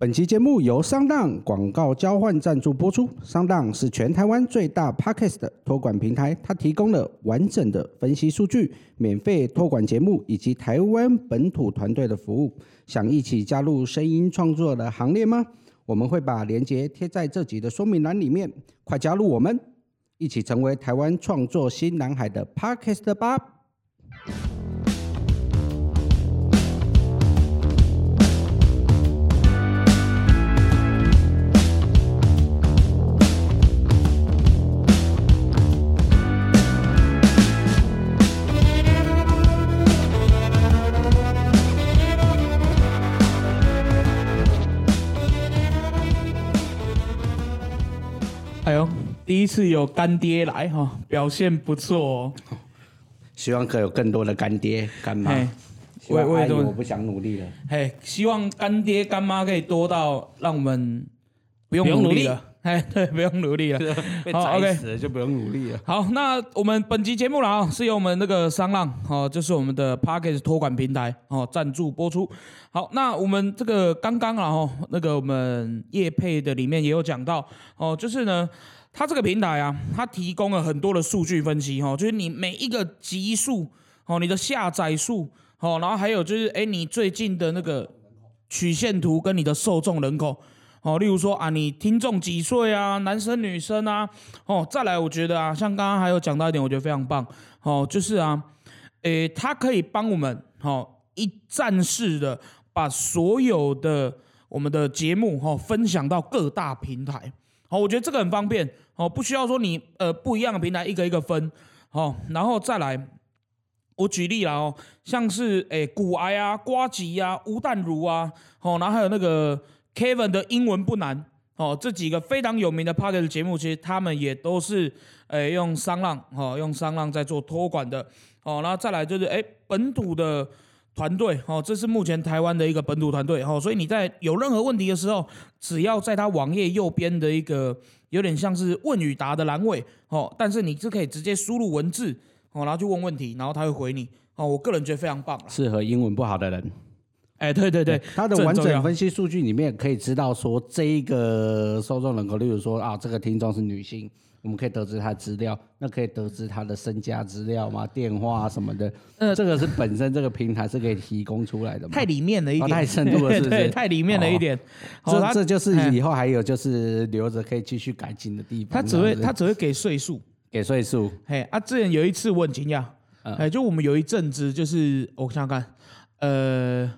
本期节目由商档广告交换赞助播出。商档是全台湾最大 Podcast 托管平台，它提供了完整的分析数据、免费托管节目以及台湾本土团队的服务。想一起加入声音创作的行列吗？我们会把链接贴在这集的说明栏里面，快加入我们，一起成为台湾创作新蓝海的 Podcast 吧！第一次有干爹来哈，表现不错哦。希望可以有更多的干爹干妈我也我不想努力了。嘿，希望干爹干妈可以多到让我们不用努力了。哎，对，不用努力了。被好宰死了就不用努力了。好，那我们本集节目了啊，是由我们那个商浪哦，就是我们的 p a c k e 托管平台哦赞助播出。好，那我们这个刚刚啊哦，那个我们叶配的里面也有讲到哦，就是呢，它这个平台啊，它提供了很多的数据分析哦，就是你每一个集数哦，你的下载数哦，然后还有就是哎，你最近的那个曲线图跟你的受众人口。哦，例如说啊，你听众几岁啊，男生女生啊，哦，再来，我觉得啊，像刚刚还有讲到一点，我觉得非常棒，哦，就是啊，诶，它可以帮我们，哦，一站式的把所有的我们的节目，哦，分享到各大平台，好、我觉得这个很方便，哦，不需要说你呃不一样的平台一个一个分，哦，然后再来。我举例啦哦，像是诶骨癌啊、瓜吉啊、吴淡如啊，哦，然后还有那个 Kevin 的英文不难哦，这几个非常有名的 p a r k e t 节目，其实他们也都是诶用商浪哦，用商浪在做托管的哦，然后再来就是诶本土的团队哦，这是目前台湾的一个本土团队哦，所以你在有任何问题的时候，只要在它网页右边的一个有点像是问与答的栏位哦，但是你是可以直接输入文字哦，然后去问问题，然后他会回你哦，我个人觉得非常棒啦。适合英文不好的人。哎，对对对，它的完整分析数据里面可以知道说，这一个受众人口，例如说啊，这个听众是女性，我们可以得知他的资料，那可以得知他的身家资料吗？电话啊什么的，呃这个是本身这个平台是可以提供出来的嘛？太里面了一点，哦太深度了是不是 对，太里面了一点。哦这他这就是哎以后还有就是留着可以继续改进的地方。他只会他只会给岁数。给岁数，嘿啊，之前有一次我很惊讶，嗯哎，就我们有一阵子就是我想想看，呃，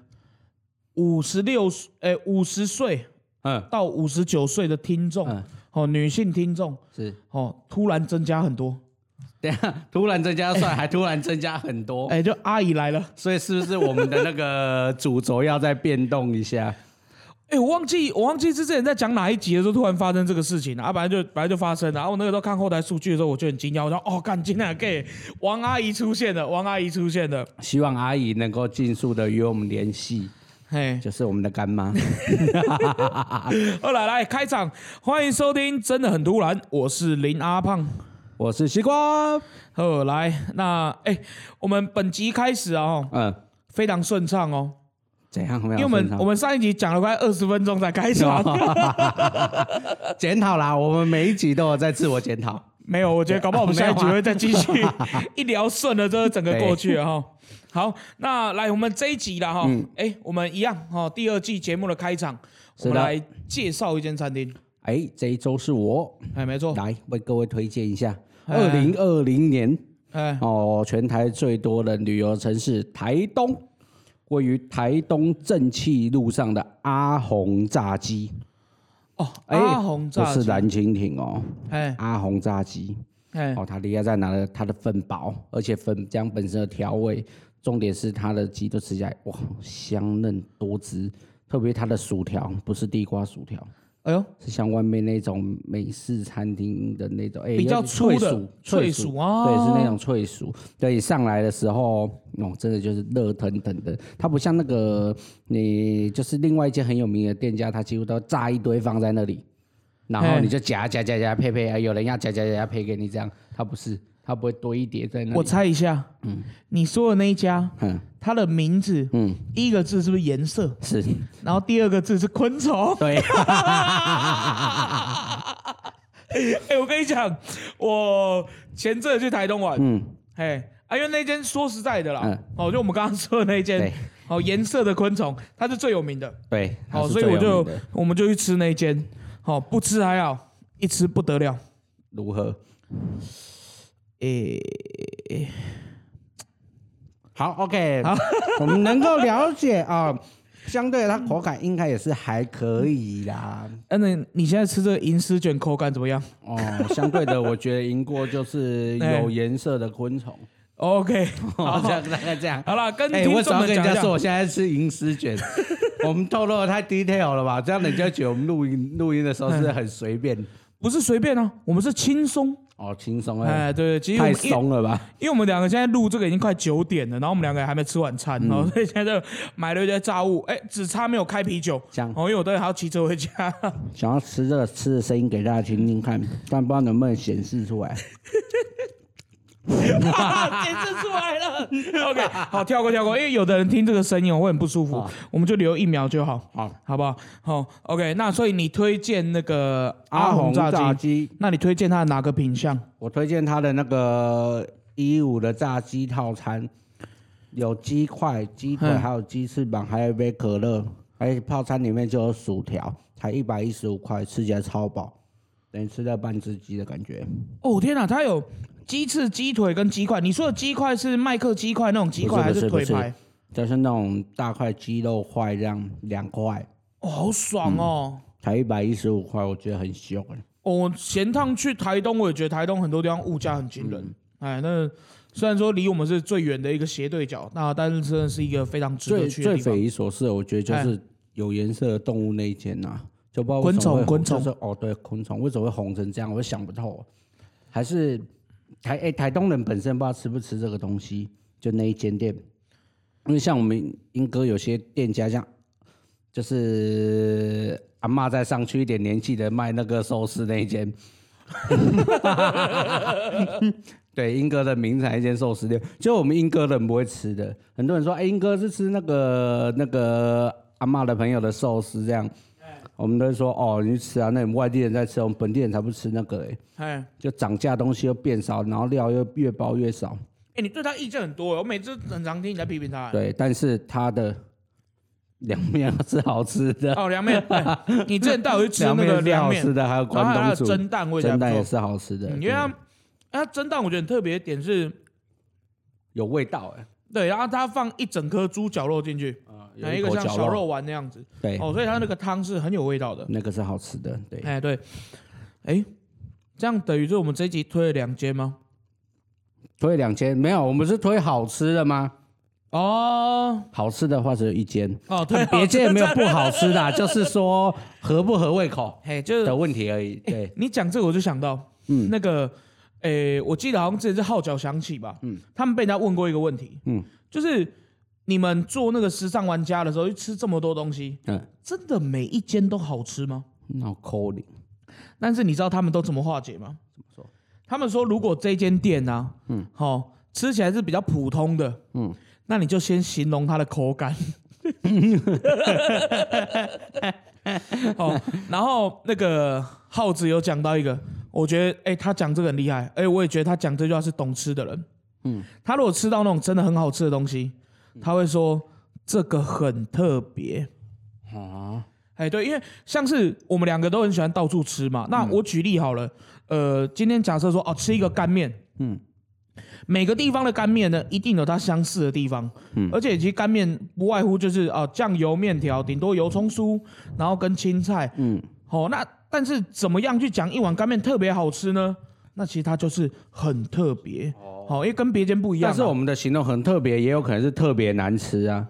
五十六岁，哎，五十岁嗯到五十九岁的听众，嗯，哦，女性听众，是。哦，突然增加很多，等下突然增加算，还突然增加很多，哎，就阿姨来了，所以是不是我们的那个主轴要再变动一下？哎，我忘记我忘记之前在讲哪一集的时候，突然发生这个事情了啊，本来就本来就发生了，然后我那个时候看后台数据的时候，我就很惊讶，我说哦，干，今天给王阿姨出现了，王阿姨出现了，希望阿姨能够尽速的与我们联系，嘿，就是我们的干妈。好来来开场，欢迎收听，真的很突然，我是林阿胖。我是西瓜，好来，那哎、我们本集开始啊、哦，嗯，非常顺畅哦，怎样？因因为我们我们上一集讲了快二十分钟才开场，检讨啦，我们每一集都有在自我检讨。没有，我觉得搞不好我们下一集 会再继续一聊顺了之后，整个过去了哈。好，那来我们这一集了哈，哎、我们一样哈，第二季节目的开场，我们来介绍一间餐厅，哎，这一周是我。哎，没错，来为各位推荐一下，哎。二零二零年哎，哦，全台最多的旅游城市台东，位于台东正气路上的阿红炸鸡。哦，哎阿红炸鸡，不是蓝蜻蜓哦，哎。阿红炸鸡。哎，哦，它厉害在哪呢？它的粉薄，而且粉浆本身的调味，重点是它的鸡都吃起来哇香嫩多汁，特别它的薯条不是地瓜薯条，哎呦，是像外面那种美式餐厅的那种，哎、比较脆薯，脆薯薯哦。对，是那种脆薯。对，上来的时候，哦，真的就是热腾腾的。它不像那个你就是另外一间很有名的店家，它几乎都炸一堆放在那里，然后你就夹夹夹夹配配，啊有人要夹夹夹配给你这样，它不是，它不会堆一叠在那里。我猜一下，嗯，你说的那一家，嗯。它的名字，嗯。第一个字是不是颜色？是，然后第二个字是昆虫。对，哎、我跟你讲，我前阵去台东玩，嗯。哎，啊，因为那间说实在的啦，嗯。哦，就我们刚刚说的那间对，哦，颜色的昆虫，它是最有名的，对，好所以我就我们就去吃那间，哦，不吃还好，一吃不得了，如何？诶、好，OK，好我们能够了解啊，相对它口感应该也是还可以啦。嗯，那你现在吃这个银丝卷口感怎么样哦，相对的，我觉得赢过就是哎有颜色的昆虫。OK，哦，好这样大概这样。好了，跟哎，听为什么要众们讲一下跟人家说，我现在吃银丝卷？我们透露的太 detail 了吧？这样人家觉得我们录音录音的时候是很随便不是随便哦，我们是轻松，哦，轻松哎，对，对，其实太松了吧？因为我们两个现在录这个已经快九点了，然后我们两个还没吃晚餐，然后嗯所以现在就买了一些炸物，哎，只差没有开啤酒，哦，因为我等下还要骑车回家。想要吃这个吃的声音给大家听听看，但不知道能不能显示出来。检测出来了。OK，好，跳过跳过，因为有的人听这个声音我会很不舒服，我们就留一秒就好，好，好不好？好，OK，那所以你推荐那个阿阿红红炸炸鸡，那你推荐他的哪个品相？我推荐他的那个一五的炸鸡套餐，有鸡块、鸡腿，嗯还有鸡翅膀，还有一杯可乐，而且套餐里面就有薯条，才一百一十五块，吃起来超饱，等于吃掉半只鸡的感觉。哦天哪，它有鸡翅、鸡腿跟鸡块。你说的鸡块是麦克鸡块那种鸡块，不还是腿排？就是那种大块鸡肉块这样两块，哦，好爽哦！才一百一十五块，我觉得很凶。哦我前趟去台东，我也觉得台东很多地方物价很惊人。嗯哎，那虽然说离我们是最远的一个斜对角，那但是真的是一个非常值最得去的地方。最匪夷所思的，我觉得就是有颜色的动物那一间呐、就不知道为昆虫昆虫就是哦，对，昆虫为什么会红成这样，我想不透。还是台哎、台东人本身不知道吃不吃这个东西，就那一间店，因为像我们英哥有些店家像，就是阿嬷再上去一点年纪的卖那个寿司那一间。对，英哥的名产一间寿司店，就我们英哥人不会吃的。很多人说，哎、英哥是吃那个那个阿嬷的朋友的寿司这样。我们都会说，哦，你去吃啊，那你们外地人在吃，我们本地人才不吃那个、哎，哎就涨价东西又变少，然后料又越包越少。哎，你对他意见很多，我每次很常听你在批评他。哎对，但是他的凉面是好吃的，哦，凉面，哎你之前带我去吃那个凉面，好吃的，还有然后还有它的关东煮蒸蛋，我也觉得还不错。蒸蛋也是好吃的，嗯因为它它蒸蛋我觉得很特别的点是，有味道哎、对，然后它放一整颗猪脚肉进去，有一个像小肉丸那样子。对，哦，所以它那个汤是很有味道的。那个是好吃的，对。哎，对，哎，这样等于是我们这一集推了两间吗？推两间没有，我们是推好吃的吗？哦好吃的话只有一间，哦，对，别间也没有不好吃的啊，就是说合不合胃口嘿，就是的问题而已。对，你讲这个我就想到，嗯那个，诶，我记得好像之前是号角响起吧，嗯他们被人家问过一个问题，嗯就是你们做那个时尚玩家的时候，去吃这么多东西，嗯，真的每一间都好吃吗？那扣零，但是你知道他们都怎么化解吗？怎么说？他们说，如果这间店呢、啊，嗯，好、吃起来是比较普通的，嗯，那你就先形容它的口感。哦，然后那个耗子有讲到一个，我觉得哎、他讲这个很厉害，哎、我也觉得他讲这句话是懂吃的人。嗯，他如果吃到那种真的很好吃的东西，他会说这个很特别。啊，哎，对，因为像是我们两个都很喜欢到处吃嘛。嗯。那我举例好了，呃，今天假设说哦，吃一个干面，嗯，每个地方的干面呢，一定有它相似的地方，嗯。而且其实干面不外乎就是啊，酱油面条，顶多油葱酥，然后跟青菜，嗯，哦，那但是怎么样去讲一碗干面特别好吃呢？那其实它就是很特别，哦，因为跟别间不一样啊。但是我们的行动很特别，也有可能是特别难吃啊。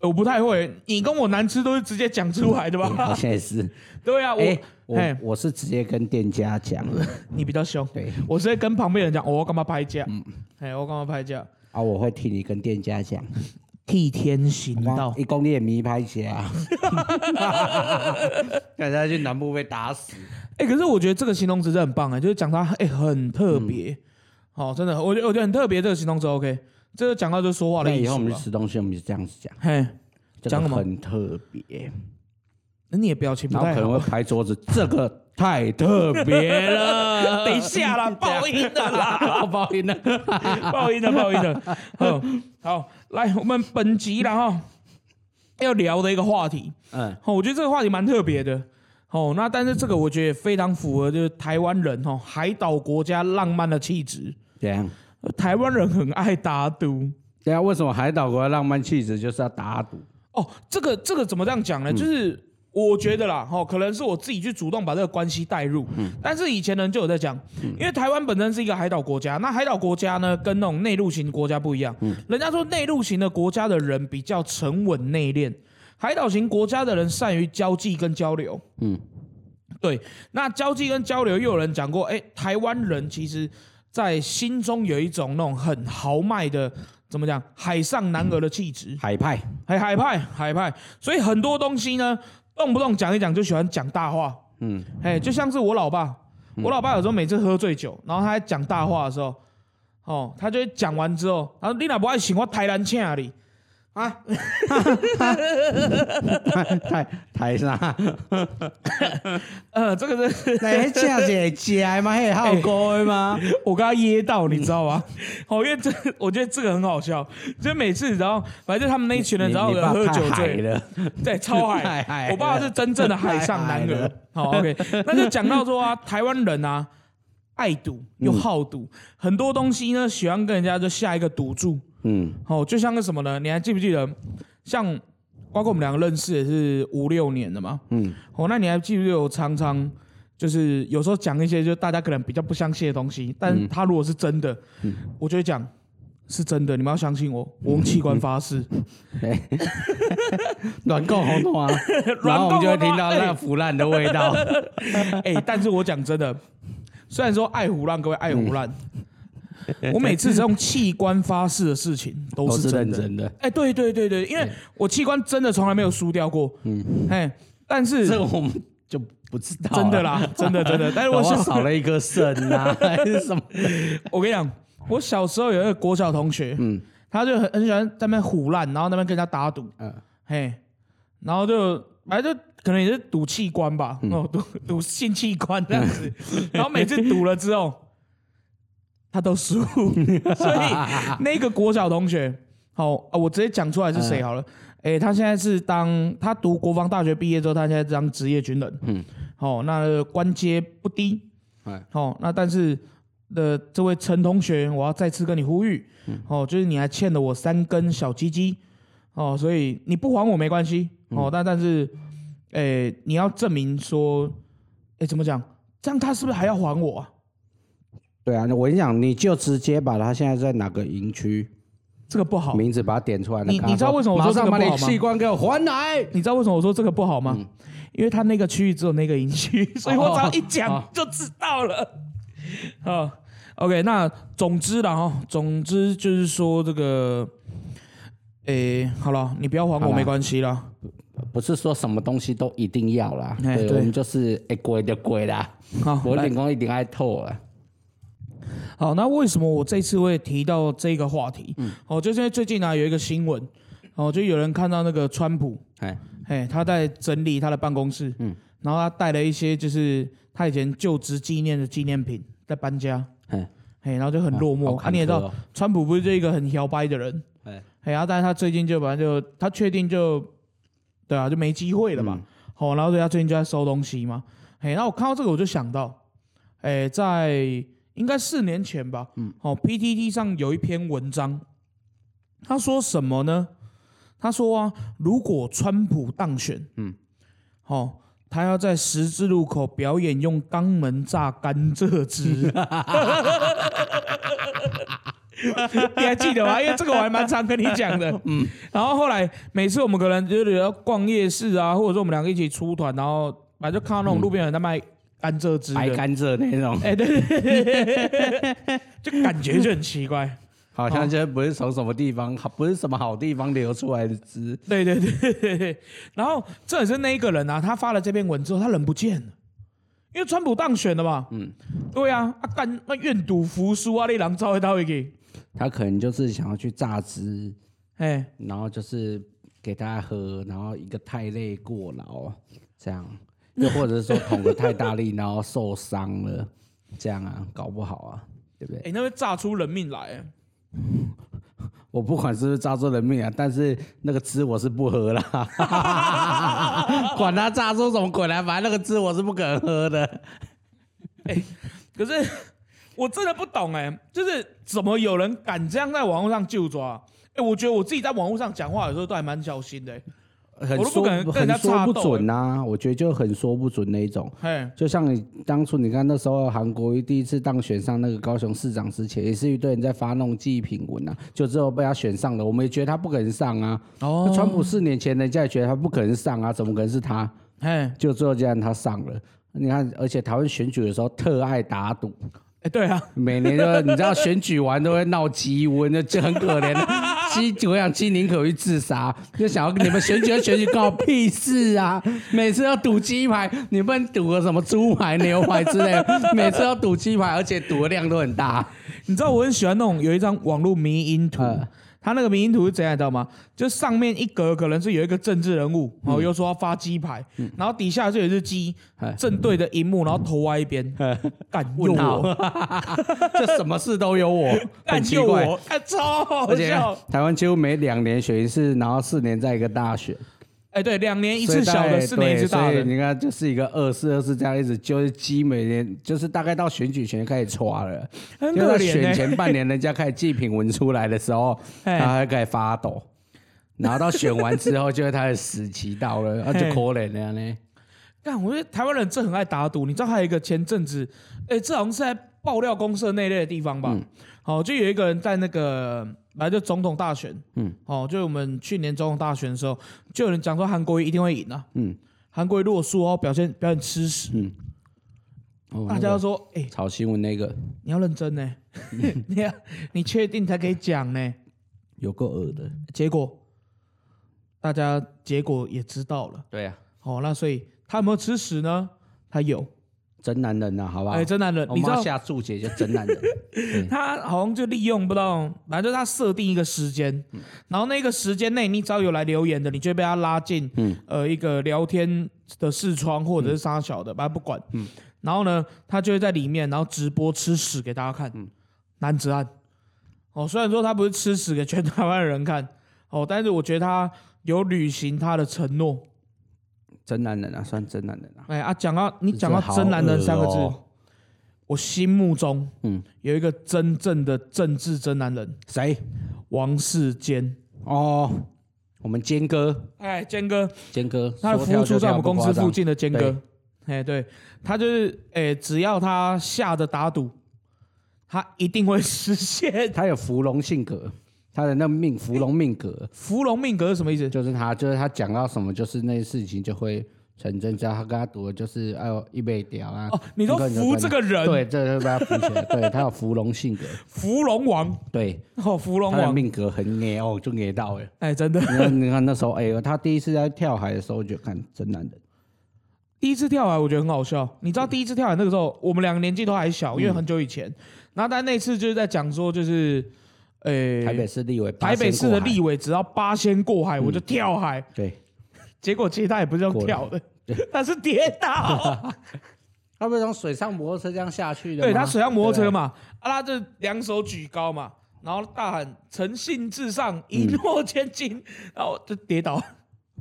我不太会，你跟我难吃都是直接讲出来的好吧？像也是，对啊，我、哎，我我是直接跟店家讲的，你比较凶。对我是会跟旁边人讲，哦我干嘛拍价？哎、我干嘛拍价？啊，我会替你跟店家讲，替天行道。一公里也迷拍起来，大家去南部被打死。哎、可是我觉得这个形容词真的很棒哎，就是讲它哎、很特别、嗯好，真的，我觉得我觉得很特别，这个形容词 OK。这个讲到就说话的艺那以后我们术了。吃东西，我们就这样子讲，嘿，这讲什么很特别，那你也表情不太好然后可能会。拍桌子，这个太特别了。等一下啦，爆音的啦，报应了。爆音的，爆音的。好，好，来，我们本集然后要聊的一个话题，嗯，好，我觉得这个话题蛮特别的。哦，那但是这个我觉得也非常符合就是台湾人哦，海岛国家浪漫的气质。怎样？台湾人很爱打赌。对啊，为什么海岛国家浪漫气质就是要打赌？哦，这个这个怎么这样讲呢？就是我觉得啦，哦，可能是我自己去主动把这个关系带入。但是以前人就有在讲，因为台湾本身是一个海岛国家，那海岛国家呢跟那种内陆型国家不一样。人家说内陆型的国家的人比较沉稳内敛，海岛型国家的人善于交际跟交流。嗯，对，那交际跟交流，又有人讲过，哎，台湾人其实在心中有一种那种很豪迈的，怎么讲，海上男儿的气质。海派，海海派海派，所以很多东西呢，动不动讲一讲就喜欢讲大话，嗯，哎，就像是我老爸，我老爸有时候每次喝醉酒，然后他在讲大话的时候，哦，他就会讲完之后，他说你哪不爱请我台南请你啊，台台上，呃，这个是来这姐姐吗，嘿，好高的吗？我跟他噎到，你知道吗？哦，因为这我觉得这个很好笑，就每次然后反正他们那一群人，然后喝酒醉了，对，超海海。我爸是真正的海上男儿。好，OK，那就讲到说啊，台湾人啊，爱赌又好赌，很多东西呢喜欢跟人家就下一个赌注。嗯，哦，就像个什么呢？你还记不记得？像包括我们两个认识也是五六年的嘛。嗯，哦，那你还记不记得我常常就是有时候讲一些就大家可能比较不相信的东西，但他如果是真的，我就会讲。是真的，你们要相信我，我用器官发誓。软够红痛啊，然后我们就会听到那个腐烂的味道。哎、但是我讲真的，虽然说爱胡乱，各位爱胡乱，我每次用器官发誓的事情都都是是真的。认真的，哎、对对对对，因为我器官真的从来没有输掉过。嗯，哎，但是这个我们就不知道。真的啦，真的真的，但是我我小，少了一个肾啊，还是什么？我跟你讲，我小时候有一个国小同学，嗯。他就很很喜欢在那边胡乱，然后那边跟人家打赌，嗯，嘿，然后就反正就可能也是赌器官吧，嗯。哦，赌赌性器官这样子，然后每次赌了之后，他都输，所以那个国小同学，好啊，我直接讲出来是谁好了，哎，他现在是当他读国防大学毕业之后，他现在是当职业军人，嗯，好，那官阶不低，哎。好，那但是的这位陈同学，我要再次跟你呼吁，哦，就是你还欠了我三根小鸡鸡，哦，所以你不还我没关系，哦，但但是，哎，你要证明说，哎，怎么讲？这样他是不是还要还我啊？对啊，那我跟你讲，你就直接把他现在在哪个营区这个不好，名字把它点出来。你你知道为什么我说这个不好吗器官给我还来？你知道为什么我说这个不好吗？因为他那个区域只有那个营区，所以我只要一讲哦就知道了。好，OK，那总之啦哈，总之就是说这个，诶，好了，你不要还我没关系啦。不是说什么东西都一定要啦，对，哎对我们就是哎贵就贵啦，好，我眼光一定爱透啦。好，那为什么我这次会提到这个话题？嗯。哦，就是因为最近啊有一个新闻，哦，就有人看到那个川普，哎，哎，他在整理他的办公室，嗯。然后他带了一些就是他以前就职纪念的纪念品在搬家，哎，嘿，然后就很落寞。啊，你也知道哦，川普不是就一个很摇摆的人，哎，哎，然后但是他最近就反正就他确定就，对啊，就没机会了嘛。嗯。好、然后所以他最近就在收东西嘛。嘿，然后我看到这个我就想到，哎，在应该四年前吧，嗯，哦，PTT 上有一篇文章，他说什么呢？他说啊，如果川普当选，嗯，哦，他要在十字路口表演用肛门榨甘蔗汁。你还记得吗？因为这个我还蛮常跟你讲的。嗯，然后后来每次我们可能就是要逛夜市啊，或者说我们两个一起出团，然后反正就看到那种路边有人在卖甘蔗汁的，白甘蔗那种，哎、对对对就感觉就很奇怪。好像就不是从什么地方，好不是什么好地方流出来的汁。对对对对对。然后这也是那一个人啊，他发了这篇文之后，他人不见了，因为川普当选了嘛。嗯，对啊，啊干那愿赌服输啊，你狼招会到会给？他可能就是想要去榨汁，哎，然后就是给大家喝，然后一个太累过劳这样，又或者是说捅的太大力，然后受伤了，这样啊，搞不好啊，对不对？哎，那会炸出人命来。我不管是不是炸出人命啊，但是那个汁我是不喝啦，管他炸出什么鬼来，反正那个汁我是不可能喝的。哎，可是我真的不懂哎，就是怎么有人敢这样在网络上就抓？哎，我觉得我自己在网络上讲话有时候都还蛮小心的。很说很说不准呐，我觉得就很说不准那一种。就像你当初你看那时候韩国瑜第一次当选上那个高雄市长之前，也是一堆人在发那种记忆品文呐，就之后被他选上了，我们也觉得他不可能上啊。哦。川普四年前人家也觉得他不可能上啊，怎么可能是他？哎。就最后竟然他上了。你看，而且台湾选举的时候特爱打赌。哎，对啊，每年都你知道选举完都会闹鸡瘟，那就很可怜。鸡，我想鸡宁可去自杀，就想要你们选举选举关我屁事啊！每次要赌鸡排，你们赌个什么猪排、牛排之类，每次要赌鸡排，而且赌的量都很大。你知道我很喜欢那种有一张网络迷因图。他那个民意图是怎样，知道吗？就上面一格可能是有一个政治人物，哦，又说要发鸡排，然后底下就有一只鸡正对着荧幕，然后头歪一边，干用我，这什么事都有我，干救我，超好笑。台湾几乎每两年选一次，然后四年在一个大选。哎，对，两年一次小的，四年一次大的。你看，就是一个二四二四这样一直，就是基每年就是大概到选举前开始刷了，就在选前半年人家开始祭品文出来的时候，他还开始发抖，然后到选完之后，就是他的死期到了，那就可怜了呢。但我觉得台湾人真很爱打赌，你知道还有一个前阵子，哎，这好像是在爆料公社那类的地方吧？好，就有一个人在那个。来就总统大选，嗯，哦，就我们去年总统大选的时候，就有人讲说韩国瑜一定会赢啊，嗯，韩国瑜如果输哦，表现表现吃屎，嗯，大家都说，哎，炒新闻那个，你要认真呢，你要你确定才可以讲呢，有够恶的，结果大家结果也知道了，对呀，哦，那所以他有没有吃屎呢？他有。真男人呐，好吧？哎，真男人，你知道下注解就真男人。他好像就利用不到，反正就是他设定一个时间，然后那个时间内，你只要有来留言的，你就被他拉进呃一个聊天的视窗或者是杀小的，反正不管。然后呢，他就会在里面，然后直播吃屎给大家看。男子汉哦，虽然说他不是吃屎给全台湾的人看哦，但是我觉得他有履行他的承诺。真男人啊，算真男人啊！哎啊，讲到你讲到“真男人”三个字，我心目中嗯。有一个真正的政治真男人，谁？王世坚。哦，我们坚哥，哎，坚哥，坚哥，他的服务处在我们公司附近的坚哥，哎，对。他就是哎，只要他下的打赌，他一定会实现。他有芙蓉性格。他的那命芙蓉命格，芙蓉命格是什么意思？就是他，就是他讲到什么，就是那些事情就会成真。只要他跟他赌的就是哎呦一杯屌啊！哦，你都服这个人？对，这就被他服起来。对他有芙蓉性格，芙蓉王。对，哦，芙蓉王命格很捏哦，就捏到哎，哎，真的。你看，你看那时候，哎，他第一次在跳海的时候就看真男人。第一次跳海我觉得很好笑，你知道第一次跳海那个时候，我们两个年纪都还小，因为很久以前。然后但那次就是在讲说，就是。诶，台北市立委，台北市的立委只要八仙过海，我就跳海。对，结果其实他也不是用跳的，他是跌倒。他不是从水上摩托车这样下去的？对他水上摩托车嘛，啊，他就两手举高嘛，然后大喊“诚信至上，一诺千金”，然后就跌倒。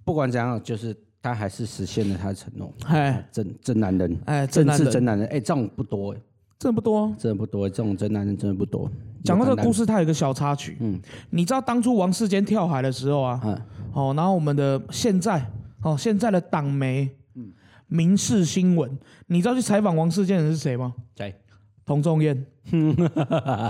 不管怎样，就是他还是实现了他的承诺。哎，真真男人，哎，真是真男人。哎，这种不多哎。真的不多，真的不多，这种真男人真的不多。讲到这个故事，它有一个小插曲。嗯，你知道当初王世坚跳海的时候啊，嗯，哦，然后我们的现在，哦，现在的党媒，嗯，民事新闻，你知道去采访王世坚的是谁吗？谁？童仲彦。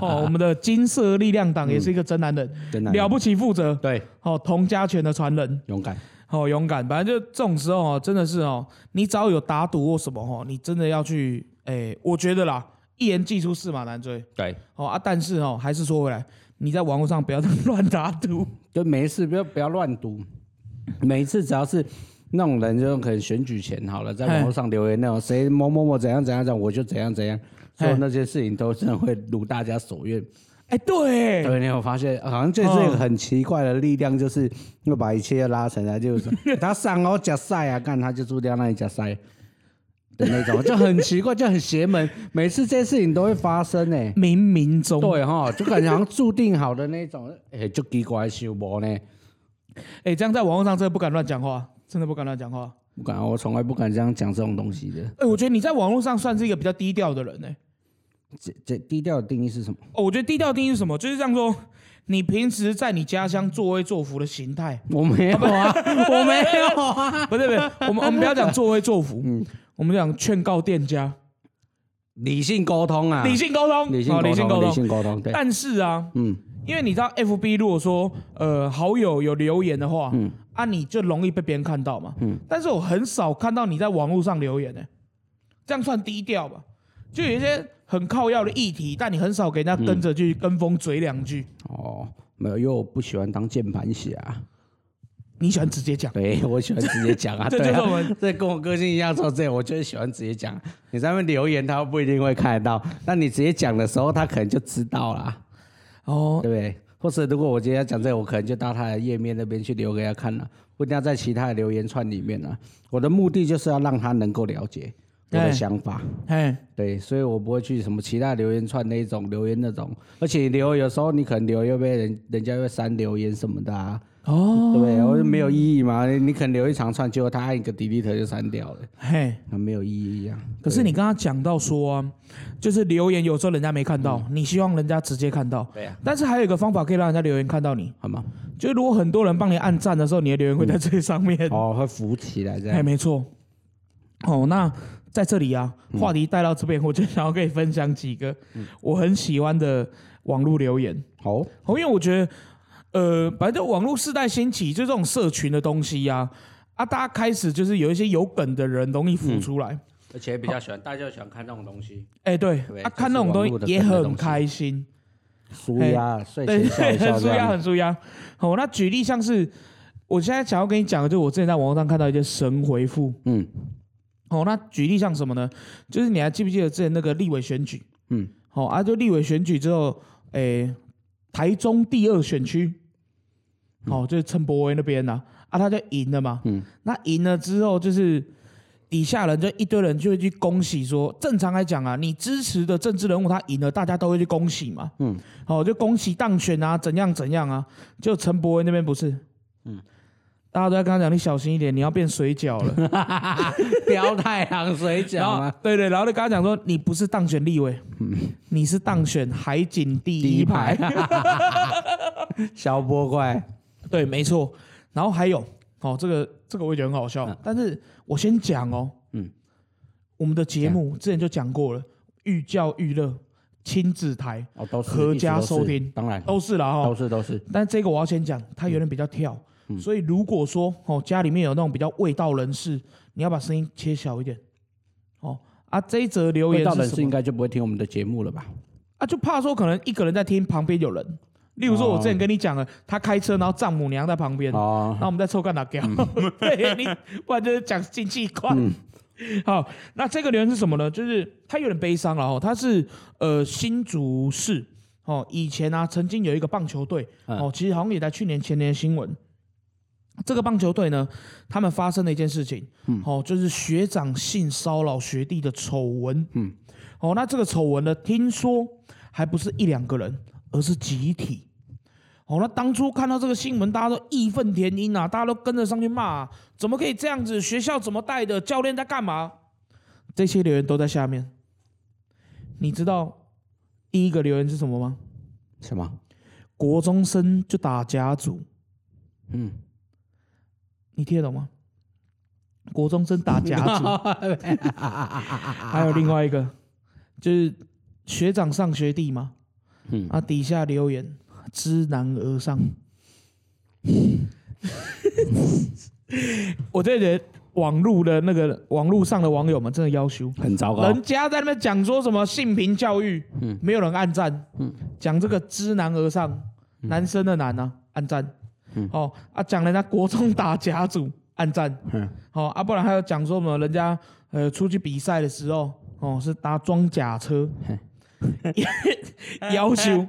哦，我们的金色力量党也是一个真男人，了不起，负责。对，哦，童家权的传人，勇敢，哦，勇敢。反正就这种时候哦，真的是哦，你只要有打赌或什么哦，你真的要去，哎，我觉得啦。一言既出，驷马难追。对，哦啊，但是哦，还是说回来，你在网络上不要乱打赌，就没事，不要不要乱赌。每一次只要是那种人就可能选举前好了，在网络上留言那种谁某某某怎样怎样讲，我就怎样怎样，做那些事情都真的会如大家所愿。哎，对，对，你有发现，好像就是一个很奇怪的力量，就是会把一切拉成来，就是 他上哦假赛啊，干他就注定那里假赛的那种，就很奇怪，就很邪门。每次这些事情都会发生呢，冥冥中对哈，就感觉好像注定好的那种，哎，就奇怪修魔呢。哎，这样在网络上真的不敢乱讲话，真的不敢乱讲话，不敢，我从来不敢这样讲这种东西的。哎，我觉得你在网络上算是一个比较低调的人呢。这这低调的定义是什么？哦，我觉得低调定义是什么？就是这样说，你平时在你家乡作威作福的形态，我没有啊，我没有啊，不对不对，我们我们不要讲作威作福，嗯，我们讲劝告店家，理性沟通啊，理性沟通，理性沟通，理性沟通，对。但是啊，嗯，因为你知道，FB 如果说呃好友有留言的话，嗯，啊你就容易被别人看到嘛，嗯，但是我很少看到你在网络上留言呢，这样算低调吧？就有一些。很靠要的议题，但你很少给人家跟着去跟风嘴两句。哦，没有，因为我不喜欢当键盘侠。你喜欢直接讲？对，我喜欢直接讲啊。这就是我们这跟我个性一样，说这我就是喜欢直接讲。你在那边留言，他不一定会看得到，但你直接讲的时候，他可能就知道了。哦，对不对？或者如果我今天要讲这个，我可能就到他的页面那边去留给他看了，不一定要在其他的留言串里面呢。我的目的就是要让他能够了解。我的想法，哎，对，所以我不会去什么其他留言串那种留言那种，而且留有时候你可能留又被人人家会删留言什么的啊，哦，对，我就没有意义嘛，你可能留一长串，结果他按一个 delete 就删掉了，嘿，那没有意义啊。可是你刚刚讲到说啊，就是留言有时候人家没看到，你希望人家直接看到，对啊。但是还有一个方法可以让人家留言看到你，好吗？就是如果很多人帮你按赞的时候，你的留言会在最上面，哦，会浮起来这样，哎，没错，哦，那。在这里啊，话题带到这边，我就想要跟你分享几个我很喜欢的网络留言。好，因为我觉得，呃，反正网络世代兴起，就这种社群的东西呀，啊，大家开始就是有一些有梗的人容易浮出来，而且比较喜欢，大家喜欢看这种东西。哎，对，啊，看那种东西也很开心，舒压，睡前笑一笑，舒压很舒压。好，那举例像是，我现在想要跟你讲的，就是我之前在网络上看到一些神回复，嗯。哦，那举例像什么呢？就是你还记不记得之前那个立委选举？嗯，好啊，就立委选举之后，诶，台中第二选区，哦，就是陈柏威那边呐，啊，他就赢了嘛。嗯，那赢了之后，就是底下人就一堆人就会去恭喜说，正常来讲啊，你支持的政治人物他赢了，大家都会去恭喜嘛。嗯，好，就恭喜当选啊，怎样怎样啊？就陈柏威那边不是？嗯。大家都在跟他讲，你小心一点，你要变水饺了，标太阳水饺吗？对对，然后就跟他讲说，你不是当选立委，你是当选海景第一排，小波怪，对，没错。然后还有，哦，这个这个我也觉得很好笑，但是我先讲哦，嗯，我们的节目之前就讲过了，寓教育乐，亲子台，哦，都是合家收听，当然。都是了哈，都是都是。但这个我要先讲，它有点比较跳。所以如果说哦家里面有那种比较味道人士，你要把声音切小一点，哦啊这一则留言，味道人士应该就不会听我们的节目了吧？啊就怕说可能一个人在听，旁边有人，例如说我之前跟你讲了，他开车，然后丈母娘在旁边，哦，那我们在抽干哪胶？对，你不然就是讲经济观。好，那这个留言是什么呢？就是他有点悲伤了哦，他是呃新竹市哦，以前啊曾经有一个棒球队哦，其实好像也在去年前年新闻。这个棒球队呢，他们发生了一件事情，哦，就是学长性骚扰学弟的丑闻，嗯，哦，那这个丑闻呢，听说还不是一两个人，而是集体，哦，那当初看到这个新闻，大家都义愤填膺啊，大家都跟着上去骂，怎么可以这样子？学校怎么带的？教练在干嘛？这些留言都在下面。你知道第一个留言是什么吗？什么？国中生就打甲组，嗯。你听得懂吗？国中生打甲组 还有另外一个就是学长上学弟嘛，嗯。啊，底下留言知难而上，我觉得网络的那个网络上的网友们真的要求。很糟糕，人家在那边讲说什么性平教育，嗯，没有人按赞，嗯，讲这个知难而上，男生的难呢，按赞。哦啊，讲人家国中打甲组，暗战，嗯好、啊，不然还有讲说什么人家呃出去比赛的时候，哦是搭装甲车，要求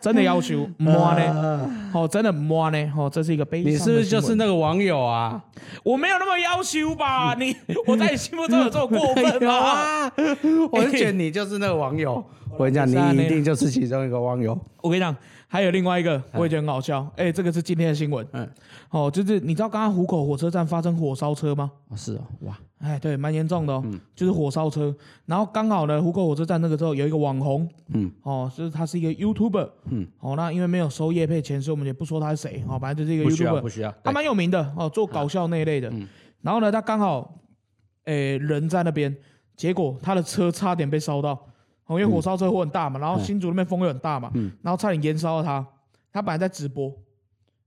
真的要求 摸呢，哦真的摸呢，哦这是一个悲伤你是不是就是那个网友啊？我没有那么要求吧？你 我在你心目中有这么过分有吗？啊，我就觉得你就是那个网友。我跟你讲，你一定就是其中一个网友。我跟你讲，还有另外一个，我也觉得很好笑。哎、这个是今天的新闻。嗯，哦，就是你知道刚刚湖口火车站发生火烧车吗？哦，是哦，哇，哎，对，蛮严重的哦，就是火烧车。然后刚好呢，湖口火车站那个时候有一个网红，嗯，哦，就是他是一个 YouTuber，嗯，哦，那因为没有收业配钱，所以我们也不说他是谁，哦，反正就是一个不需要，YouTuber，不需要。他蛮有名的哦，做搞笑那一类的。然后呢，他刚好，诶、人在那边，结果他的车差点被烧到，哦，因为火烧车火很大嘛，然后新竹那边风又很大嘛，然后差点延烧了他。他本来在直播，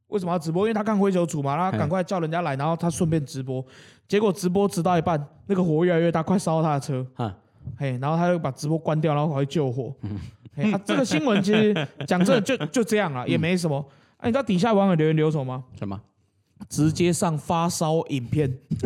为什么要直播？因为他看灰球组嘛，然后他赶快叫人家来，然后他顺便直播。结果直播直到一半，那个火越来越大，快烧到他的车。啊，嘿，然后他就把直播关掉，然后跑去救火。嘿，啊，这个新闻其实 讲真的就就这样了，也没什么。啊，你知道底下网友留言留什么吗？什么？直接上发烧影片。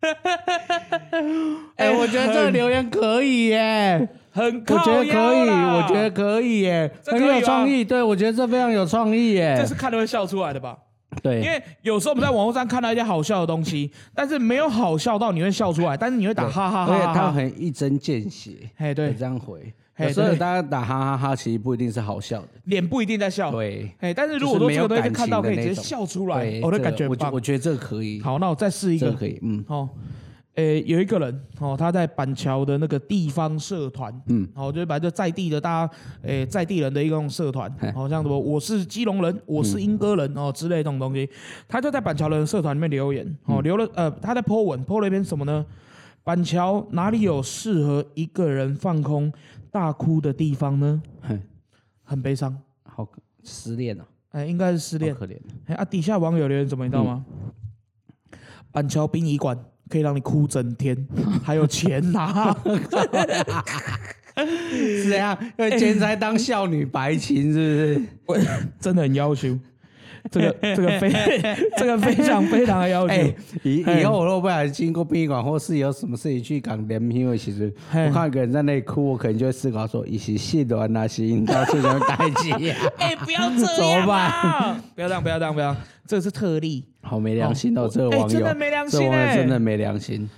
哎，我觉得这个留言可以耶，很我觉得可以，我觉得得可以耶，很有创意。对，我觉得这非常有创意耶这。是看了会笑出来的吧？对，因为有时候我们在网络上看到一些好笑的东西，但是没有好笑到你会笑出来，但是你会打哈哈哈而且他哈哈哈。很一针见血，嘿，对会，这样回。嘿有时候对。大家打哈哈哈，其实不一定是好笑的。脸不一定在笑。对，哎，但是如果说这个东西看到可以直接笑出来，，我的感觉我。我觉得这个可以，好，那我再试一个。这个。可以，嗯。哦，诶，有一个人哦，他在板桥的那个地方社团，嗯，哦，就是把这在地的大家，诶，在地人的一种社团，好、像什么我是基隆人，我是莺歌人、哦之类这种东西，他就在板桥人社团里面留言，哦，留了呃，他在 po 文 po 了一篇什么呢？板桥哪里有适合一个人放空大哭的地方呢？很悲伤，好可失恋啊，哎，应该是失恋。可怜。哎啊，底下网友留言怎么你知道吗？板桥殡仪馆可以让你哭整天，还有钱拿。是这样，因为钱财当孝女白情，是不是？真的很要求，这个这个非 这个非常非常的要求。哎，以嘿以后我如果不小心经过殡仪馆，或是有什么事情去港联姻的其实我看一个人在那里哭，我可能就会思考说，一起戏短啊，是引导出什么代际啊？哎、不要这怎么样办啊！不要这样，不要这样，不要，这是特例。好没良心哦，这个网友哎真的没良心这网友哎真的没良心。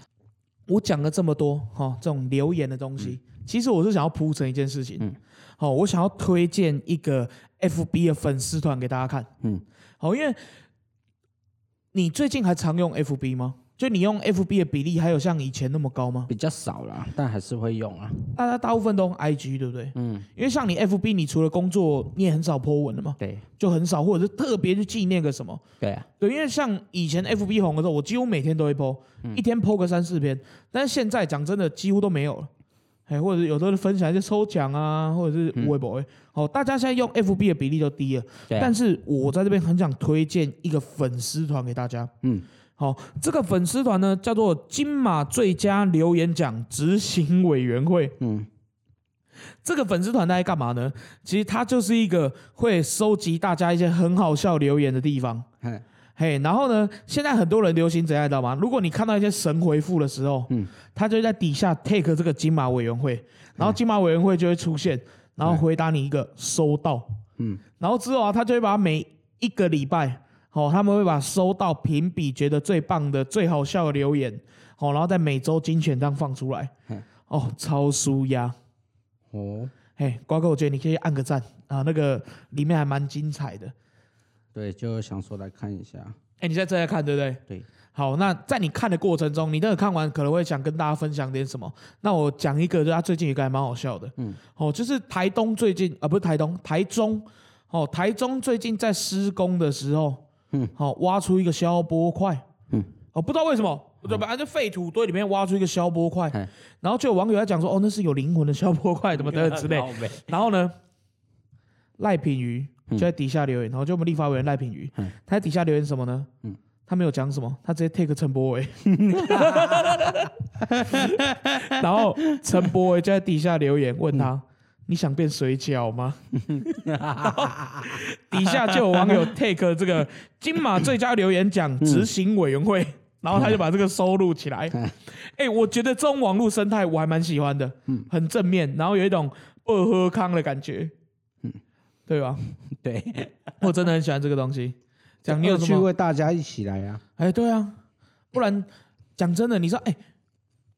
我讲了这么多哈、这种留言的东西，其实我是想要铺成一件事情。嗯好、我想要推荐一个 FB 的粉丝团给大家看。嗯，好，因为你最近还常用 FB 吗？就你用 FB 的比例还有像以前那么高吗？比较少啦，但还是会用啊。大家大部分都用 IG 对不对？嗯，因为像你 FB，你除了工作，你也很少 po 文了嘛，对就很少，或者是特别去纪念个什么。对啊，对，因为像以前 FB 红的时候，我几乎每天都会 po，、一天 po 个三四篇，但是现在讲真的几乎都没有了。哎，或者有时候分享一些抽奖啊，或者是微博，好、大家现在用 FB 的比例就低了。但是我在这边很想推荐一个粉丝团给大家。嗯，好、这个粉丝团呢叫做金马最佳留言奖执行委员会。嗯，这个粉丝团在干嘛呢？其实它就是一个会收集大家一些很好笑留言的地方。嘿嘿，然后呢，现在很多人流行怎样，你知道吗？如果你看到一些神回复的时候，嗯，他就会在底下 take 这个金马委员会，然后金马委员会就会出现，然后回答你一个收到，嗯，然后之后啊，他就会把每一个礼拜，哦，他们会把收到评比觉得最棒的、最好笑的留言，哦，然后在每周精选这样放出来。嗯，哦，超舒压。哦，嘿，瓜哥，我觉得你可以按个赞啊，那个里面还蛮精彩的。对，就想说来看一下。哎，你现在正在看对不对？对。好，那在你看的过程中，你那个看完可能会想跟大家分享点什么？那我讲一个，就他最近有一个还蛮好笑的，嗯，哦，就是台东最近啊，不是台东，台中，哦，台中最近在施工的时候，嗯，好、挖出一个消波块，嗯，哦，不知道为什么，对吧？就废土堆里面挖出一个消波块哎，然后就有网友在讲说，哦，那是有灵魂的消波块，怎么等等之类。然后呢，赖品瑜就在底下留言，然后就我们立法委员赖品瑜，嗯。他在底下留言什么呢？嗯。他没有讲什么，他直接 take 陈柏伟，然后陈柏伟就在底下留言问他，你想变水饺吗？底下就有网友 take 这个金马最佳留言奖执行委员会，然后他就把这个收录起来。哎、我觉得这种网络生态我还蛮喜欢的，很正面，然后有一种不喝康的感觉，对吧？对，我真的很喜欢这个东西。讲你有什去么？为大家一起来啊！哎，对啊，不然讲真的，你说，哎，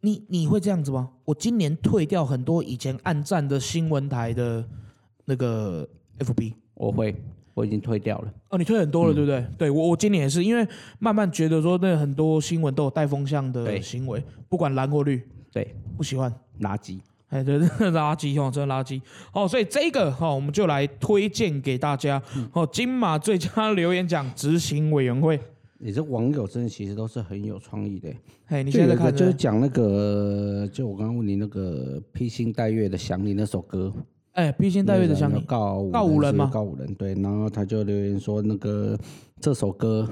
你你会这样子吗？我今年退掉很多以前暗战的新闻台的那个 FB。我会，我已经退掉了。哦，你退很多了，对不对？对我我今年也是，因为慢慢觉得说，那很多新闻都有带风向的行为，不管蓝或绿，对，不喜欢。垃圾。哎，对，垃圾哦，真的垃圾。哦，所以这个哈、哦，我们就来推荐给大家哦，金马最佳 留言奖执行委员会。你这网友真的其实都是很有创意的欸。哎，你现在在看就是讲那个，就我刚刚问你那个披星戴月的想你那首歌，哎，披星戴月的想那个你，告告五人吗？是告五人对，然后他就留言说那个这首歌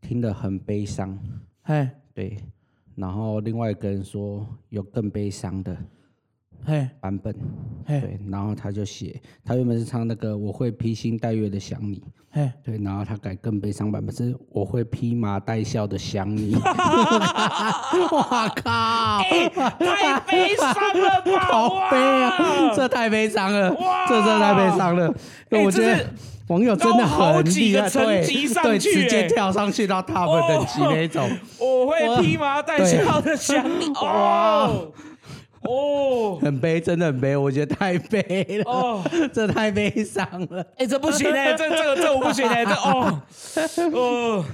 听得很悲伤，哎对，然后另外一个人说有更悲伤的哎版本，嘿对，然后他就写他原本是唱那个我会披星戴月的想你，嘿，对，然后他改更悲伤版本是我会披麻戴孝的想你，哇靠！太悲伤了吧！好悲啊！这太悲伤了，哇这真的太悲伤了。哎我觉得网友真的好很厉害，几个层对对，直接哎跳上去到 top 等级那一种。我会披麻戴孝的想你，哇哦哦很悲，真的很悲，我觉得太悲了，哦，这太悲伤了。哎，这不行哎，这这个这我不行哎，这哦哦，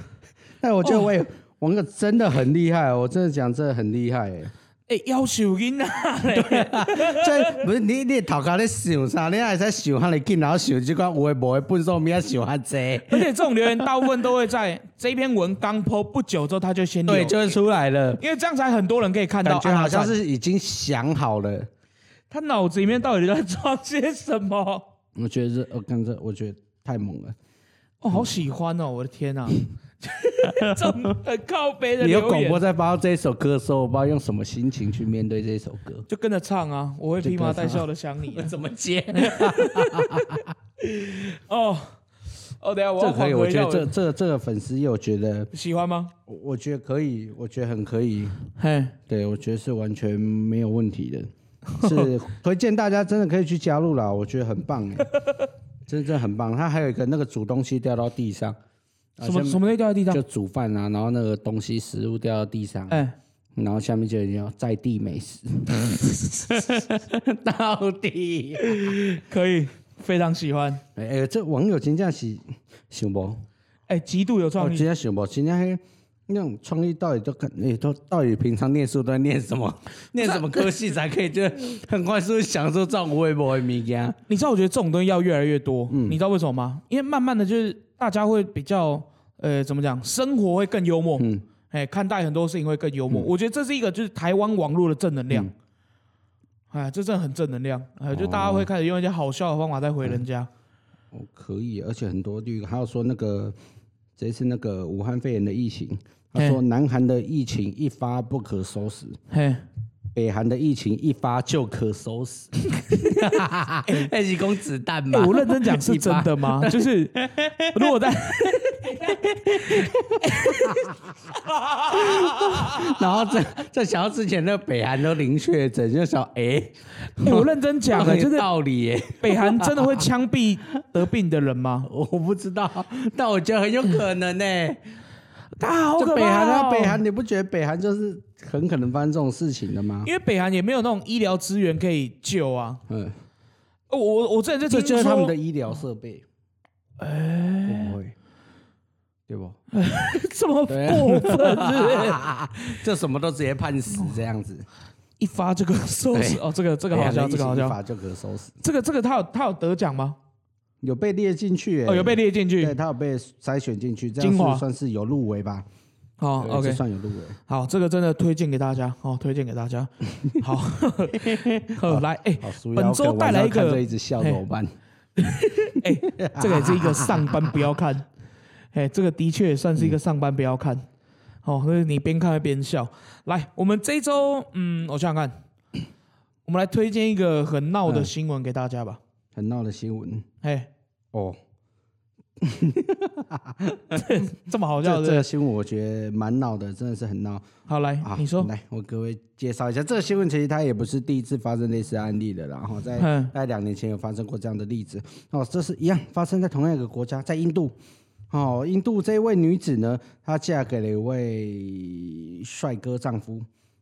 但 我觉得我也王哥真的很厉害，我真的讲真的很厉害哎。哎，要求囡仔嘞，这不是你你头壳咧想啥？你还在想遐尼紧，然后想这款有诶无诶本数，明仔想遐济，而且这种留言大部分都会在这篇文刚 po 不久之后，他就先对，就会出来了。因为这样才很多人可以看到，感觉好像啊是已经想好了。他脑子里面到底在装些什么？我觉得这，我看这，我觉得太猛了。哦，好喜欢哦！我的天啊，这种很靠背的你有留言，广播在播这首歌的时候，我不知道用什么心情去面对这首歌。就跟着唱啊！我会披麻戴孝的想你啊。怎么接？哦哦，等一下我要这可以，我觉得这这这个粉丝页，我觉得，喜欢吗？我我觉得可以，我觉得很可以。嘿，对，我觉得是完全没有问题的，是 推荐大家真的可以去加入啦，我觉得很棒哎，真的很棒。它还有一个那个煮东西掉到地上，什么什么东西掉在地上就？煮饭啊，然后那个东西食物掉到地上，哎，然后下面就有人在地美食，到底，可以，非常喜欢。哎、欸这网友真正是想无，哎，极度有我创意真。正想无，真正迄那种创意到底都看，你、都到底平常念书都在念什么？念什么 科系才可以就很快速地想出这种微博的物件？你知道，我觉得这种东西要越来越多。你知道为什么吗？因为慢慢的就是大家会比较，呃，怎么讲，生活会更幽默。嗯哎，看待很多事情会更幽默。我觉得这是一个就是台湾网络的正能量。哎，这真的很正能量。哎，就大家会开始用一些好笑的方法在回人家。哦，可以，而且很多绿，还有说那个这次那个武汉肺炎的疫情，他说南韩的疫情一发不可收拾。嘿，北韩的疫情一发就可收拾，那 是公子弹哎吧？我认真讲是真的吗？就是如果在 然后在在想到之前那个北韩都零确诊，就想哎，哎我认真讲的，有就是道理耶。北韩真的会枪毙得病的人吗？我不知道，但我觉得很有可能呢。啊，好可就北韩怕、啊，北韩，你不觉得北韩就是很可能发生这种事情的吗？因为北韩也没有那种医疗资源可以救啊。嗯，我我我之前就这听就是他们的说，医疗设备，会哎，不会？对不？这么对啊过分是不是？这什么都直接判死这样子，一发就可收拾对哦，这个这个好笑，这个好笑。一发就可收拾，这个这个他有他有得奖吗？有被列进去耶，哦，有被列进对去。他有被筛选进去，这样精华是算是有入围吧？好对，OK，算有入围。好，这个真的推荐给大家，哦，推荐给大家。好，好来，哎，本周带来一个一直笑怎么办？哎，这个也是一个上班不要看，哎，这个的确也算是一个上班不要看。哦，那你边看会边笑。来，我们这一周，嗯，我想想看，我们来推荐一个很闹的嗯新闻给大家吧。很闹的新闻哎，哦。这么好笑这这个，新闻我觉得蛮闹的，真的是很闹好来啊！你说，来，我各位介绍一下，这个新闻其实它也不是第一次发生类似案例了啦，然后在嗯大概两年前有发生过这样的例子。哦，这是一样发生在同样一个国家，在印度。哦，印度这一位女子呢，她嫁给了一位帅哥丈夫。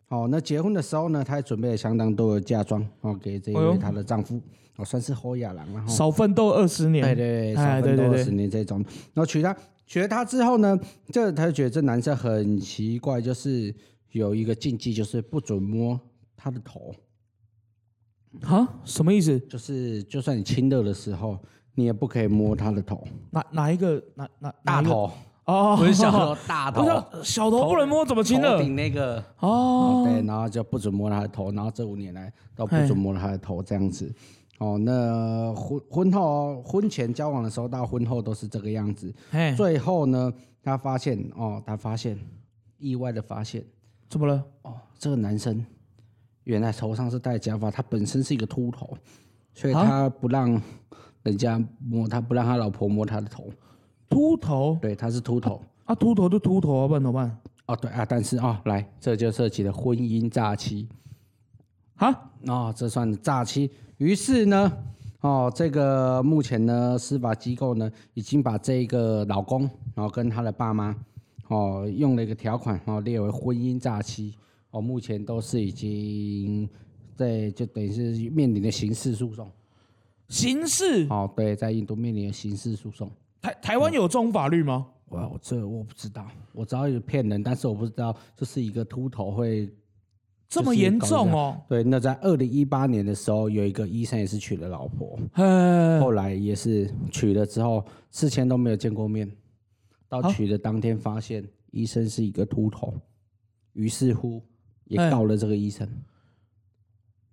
哦，那结婚的时候呢，她还准备了相当多的嫁妆哦，给这一哎呦位她的丈夫。哦，算是后亚郎了哈。少奋斗二十年，对对少奋斗二十年这种。然后娶她，娶了她之后呢，这他就觉得这男生很奇怪，就是有一个禁忌，就是不准摸他的头，哈，什么意思？就是就算你亲热的时候，你也不可以摸他的头，哪哪一个哪哪大头哦，不是小头，大头小头不能摸，怎么亲头的？顶那个。哦哦，，对，然后就不准摸他的头，然后这五年来都不准摸他的头，这样子。哦，那婚婚后、婚前交往的时候到婚后都是这个样子。哎，最后呢，他发现哦，他发现意外的发现怎么了？哦，这个男生原来头上是戴假发，他本身是一个秃头，所以啊他不让人家摸他，不让他老婆摸他的头。秃头对，他是秃头。啊，秃头就秃头啊，不然怎么办？哦，对啊，但是哦，来，这就涉及了婚姻诈欺。啊，哦，这算诈欺。于是呢，哦，这个目前呢，司法机构呢已经把这个老公，然后跟他的爸妈，哦，用了一个条款，哦，列为婚姻诈欺。哦，目前都是已经在就等于是面临的刑事诉讼。刑事哦，对，在印度面临的刑事诉讼。台台湾有这种法律吗？哇，我这我不知道，我知道有骗人，但是我不知道这是一个秃头会。这么严重哦？对，那在二零一八年的时候，有一个医生也是娶了老婆，哎，后来也是娶了之后，事前都没有见过面，到啊娶的当天发现医生是一个秃头，于是乎也哎告了这个医生。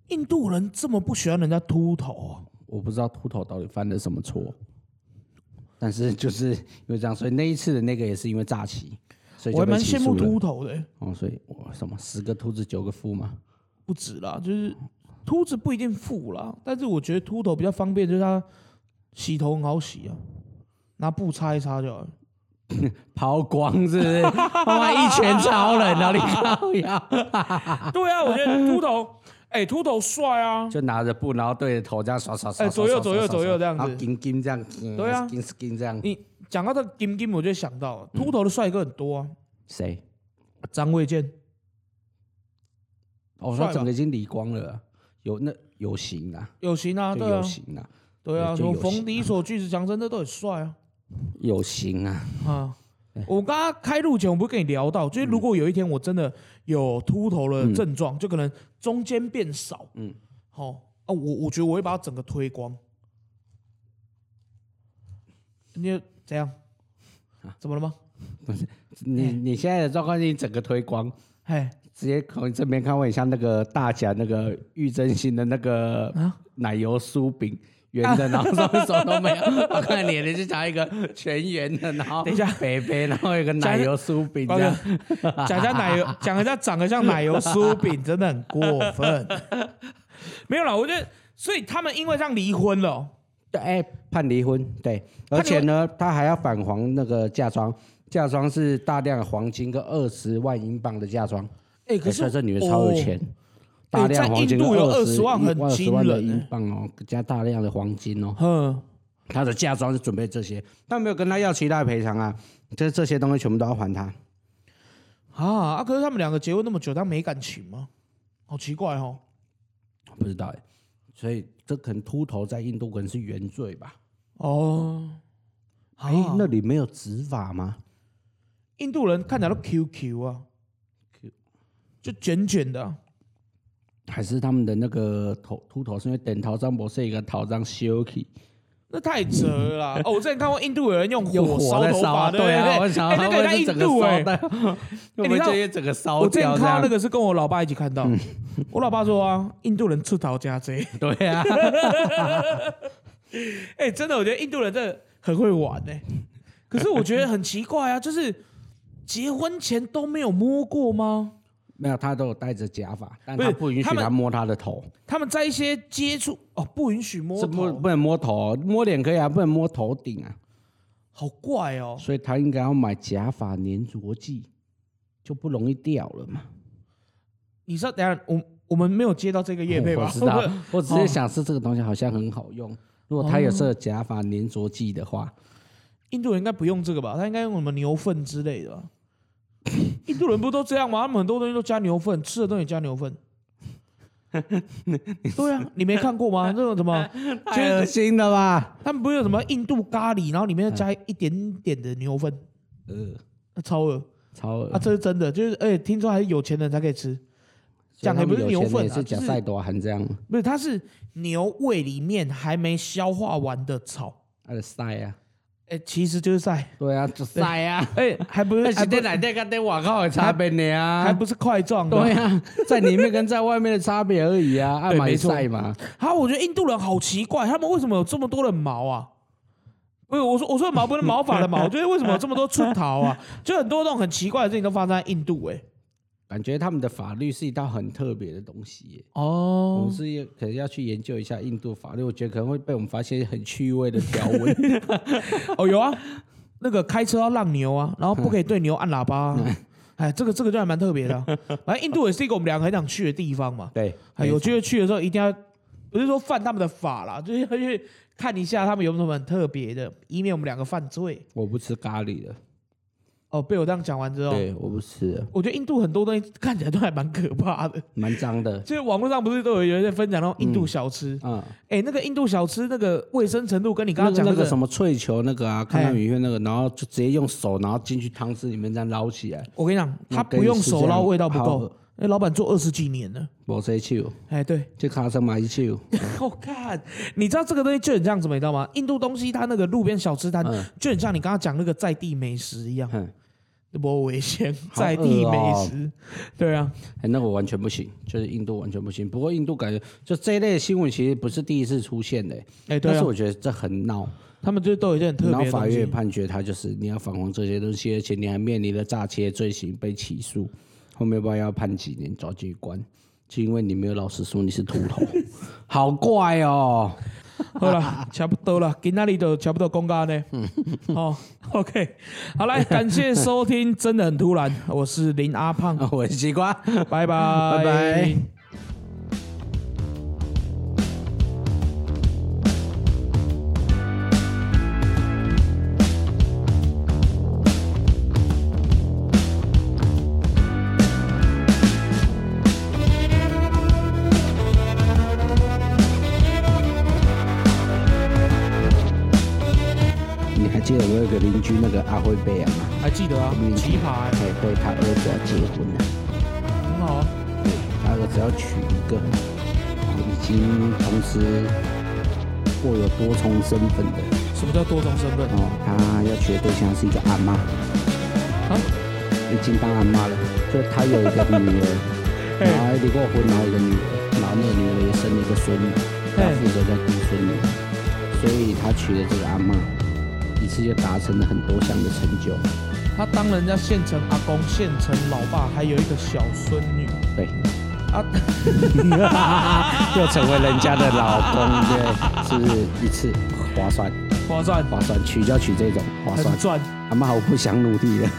印度人这么不喜欢人家秃头啊？我不知道秃头到底犯了什么错，但是就是因为这样，所以那一次的那个也是因为诈欺，所以我还蛮羡慕秃头的欸，哦，所以我什么十个秃子九个富嘛，不止啦，就是秃子不一定富啦，但是我觉得秃头比较方便，就是他洗头很好洗啊，拿布擦一擦就好了。抛光是不是？哇，一拳超人啊！你靠呀，对啊，我觉得秃头，哎、秃头帅啊，就拿着布，然后对着头这样刷刷刷，哎左右左右左右刷这样子然后金金这样，嗯对啊，skin skin 这样。你讲到这个金金，我就想到秃头的帅哥很多啊，谁？张卫健，哦，帅吧他整个已经理光了啊，有那有型啊，有型啊，有对啊，型啊，对啊，什么就有型冯迪所、巨石强森那都很帅啊。有型啊。啊，我刚刚开录前，我不是跟你聊到，就是如果有一天我真的有秃头的症状，就可能中间变少，嗯嗯，好啊，我我觉得我会把它整个推光。你怎样？怎么了吗？不是你你现在的状况，你整个推光，哎，直接从这边看，我很像那个大甲那个玉珍心的那个啊奶油酥饼。圆的，然后上面什么都没有。我看你，你就讲一个全圆的，然后等一下北北，然后有个奶油酥饼这样。讲一下奶油，讲一下长得像奶油酥饼，真的很过分。没有啦，我觉得，所以他们因为这样离婚了哎，判离婚，对，而且呢，他还要返还那个嫁妆，嫁妆是大量的黄金跟二十万英镑的嫁妆。哎，可是这女的超有钱，大量黄金有二20万很二十惊万的英镑哦，加大量的黄金哦。嗯，他的嫁妆是准备这些，但没有跟他要其他的赔偿啊，这这些东西全部都要还他。啊啊！可是他们两个结婚那么久，他没感情吗？好奇怪哦。不知道哎，所以这可能秃头在印度可能是原罪吧？哦，哎、啊那里没有执法吗？印度人看起来都 QQ 啊 Q 就卷卷的啊、还是他们的那个头秃头是因为等头上不是一个头上修起，那太折了啦！哦，我之前看过印度有人用用火烧头发，对对啊，对我想哎，那个在印度哎、烧的，会不会看直接整个烧我之前看到那？个是跟我老爸一起看到，我老爸说啊，印度人出逃加贼，对啊，哎、真的，我觉得印度人真的很会玩哎、可是我觉得很奇怪啊，就是结婚前都没有摸过吗？没有，他都有戴着假发，但他不允许他摸他的头，他们在一些接触哦，不允许摸不能摸头，摸脸可以啊，不能摸头顶啊，好怪哦。所以他应该要买假发粘着剂，就不容易掉了嘛。你知道，等下我我们没有接到这个叶配吧？我知道，我只是哦想是这个东西好像很好用。如果他有这个假发粘着剂的话，印度人应该不用这个吧？他应该用什么牛粪之类的吧？印度人不都这样吗？他们很多东西都加牛粪，吃的东西加牛粪。对啊，你没看过吗？那种什么，太恶心了吧？他们不是有什么印度咖喱，然后里面加一点点的牛粪，呃，超恶超恶啊！这是真的，就是而且听说还是有钱人才可以吃，讲的不是牛粪啊，是就是假赛多含这样，不是，它是牛胃里面还没消化完的草，它的塞啊，哎，其实就是晒，对啊，就晒啊。哎，还不是那 还不是在哪天跟在外口的差别呢啊？还不是块状的，对啊，在里面跟在外面的差别而已啊，对没错晒嘛。好，我觉得印度人好奇怪，他们为什么有这么多的毛啊？不是，我说我说的毛不是毛发的毛，我觉得为什么有这么多出逃啊？就很多那种很奇怪的事情都发生在印度、哎，感觉他们的法律是一道很特别的东西耶。我哦们，是也可能要去研究一下印度法律，我觉得可能会被我们发现很趣味的条文。哦，有啊，那个开车要让牛啊，然后不可以对牛按喇叭、啊。哎，这个这个就还蛮特别的、啊。反正印度也是一个我们两个很想去的地方嘛。对，哎，有机会去的时候一定要，不是说犯他们的法啦，就是要去看一下他们有什么很特别的，以免我们两个犯罪。我不吃咖喱的，哦，被我这样讲完之后，对，我不吃的，我觉得印度很多东西看起来都还蛮可怕的。蛮脏的。就是网络上不是都有人在分享那种印度小吃？嗯，哎、那个印度小吃那个卫生程度跟你刚那个刚讲个那个什么脆球那个啊，看到哎影片那个，然后就直接用手，然后进去汤汁里面这样捞起来，我跟你讲，他不用手捞，味道不够。那老板做二十几年了，无谁手，哎，对，就卡上买一手，我看，你知道这个东西就很像什么？你知道吗？印度东西它那个路边小吃摊嗯就很像你刚刚讲那个在地美食一样，哼，不危险，在地美食，对啊，哎，那我完全不行，就是印度完全不行。不过印度感觉就这一类的新闻其实不是第一次出现的，哎，但是，我觉得这很闹。他们就都有一些很特然后法院。判决他就是你要返还这些东西，而且你还面临了诈欺罪行被起诉，后面不知道要判几年抓进去关，就因为你没有老实说你是秃头，好怪哦。好了，差不多了，今那里就差不多公告呢。哦，OK，好来，感谢收听，真的很突然，我是林阿胖，我是西瓜，拜拜，拜拜。阿辉贝尔吗？还记得啊嗯，奇葩、哎，对他儿子要结婚了。很好啊。对，他儿子要娶一个已经同时握有多重身份的什么叫多重身份？哦，他要娶的对象是一个阿妈，啊，已经当阿妈了，就他有一个女儿，嘿 然后离过婚，然后有一个女儿，然后那个女儿也生了一个孙女，他负责在顾孙女，所以他娶了这个阿妈，一次就达成了很多项的成就。他当人家县城阿公、县城老爸，还有一个小孙女对，啊，又成为人家的老公，对，是一次划算？划算，划算，娶就要娶这种划算很。赚。阿妈，我不想努力了。